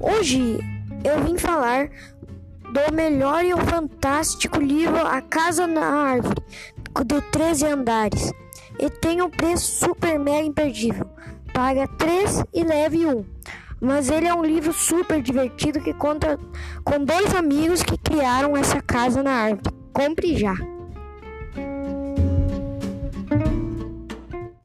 Hoje eu vim falar do melhor e o fantástico livro A Casa na Árvore, de 13 andares. E tem um preço super mega imperdível. Paga 3 e leve 1. Mas ele é um livro super divertido que conta com dois amigos que criaram essa casa na árvore. Compre já!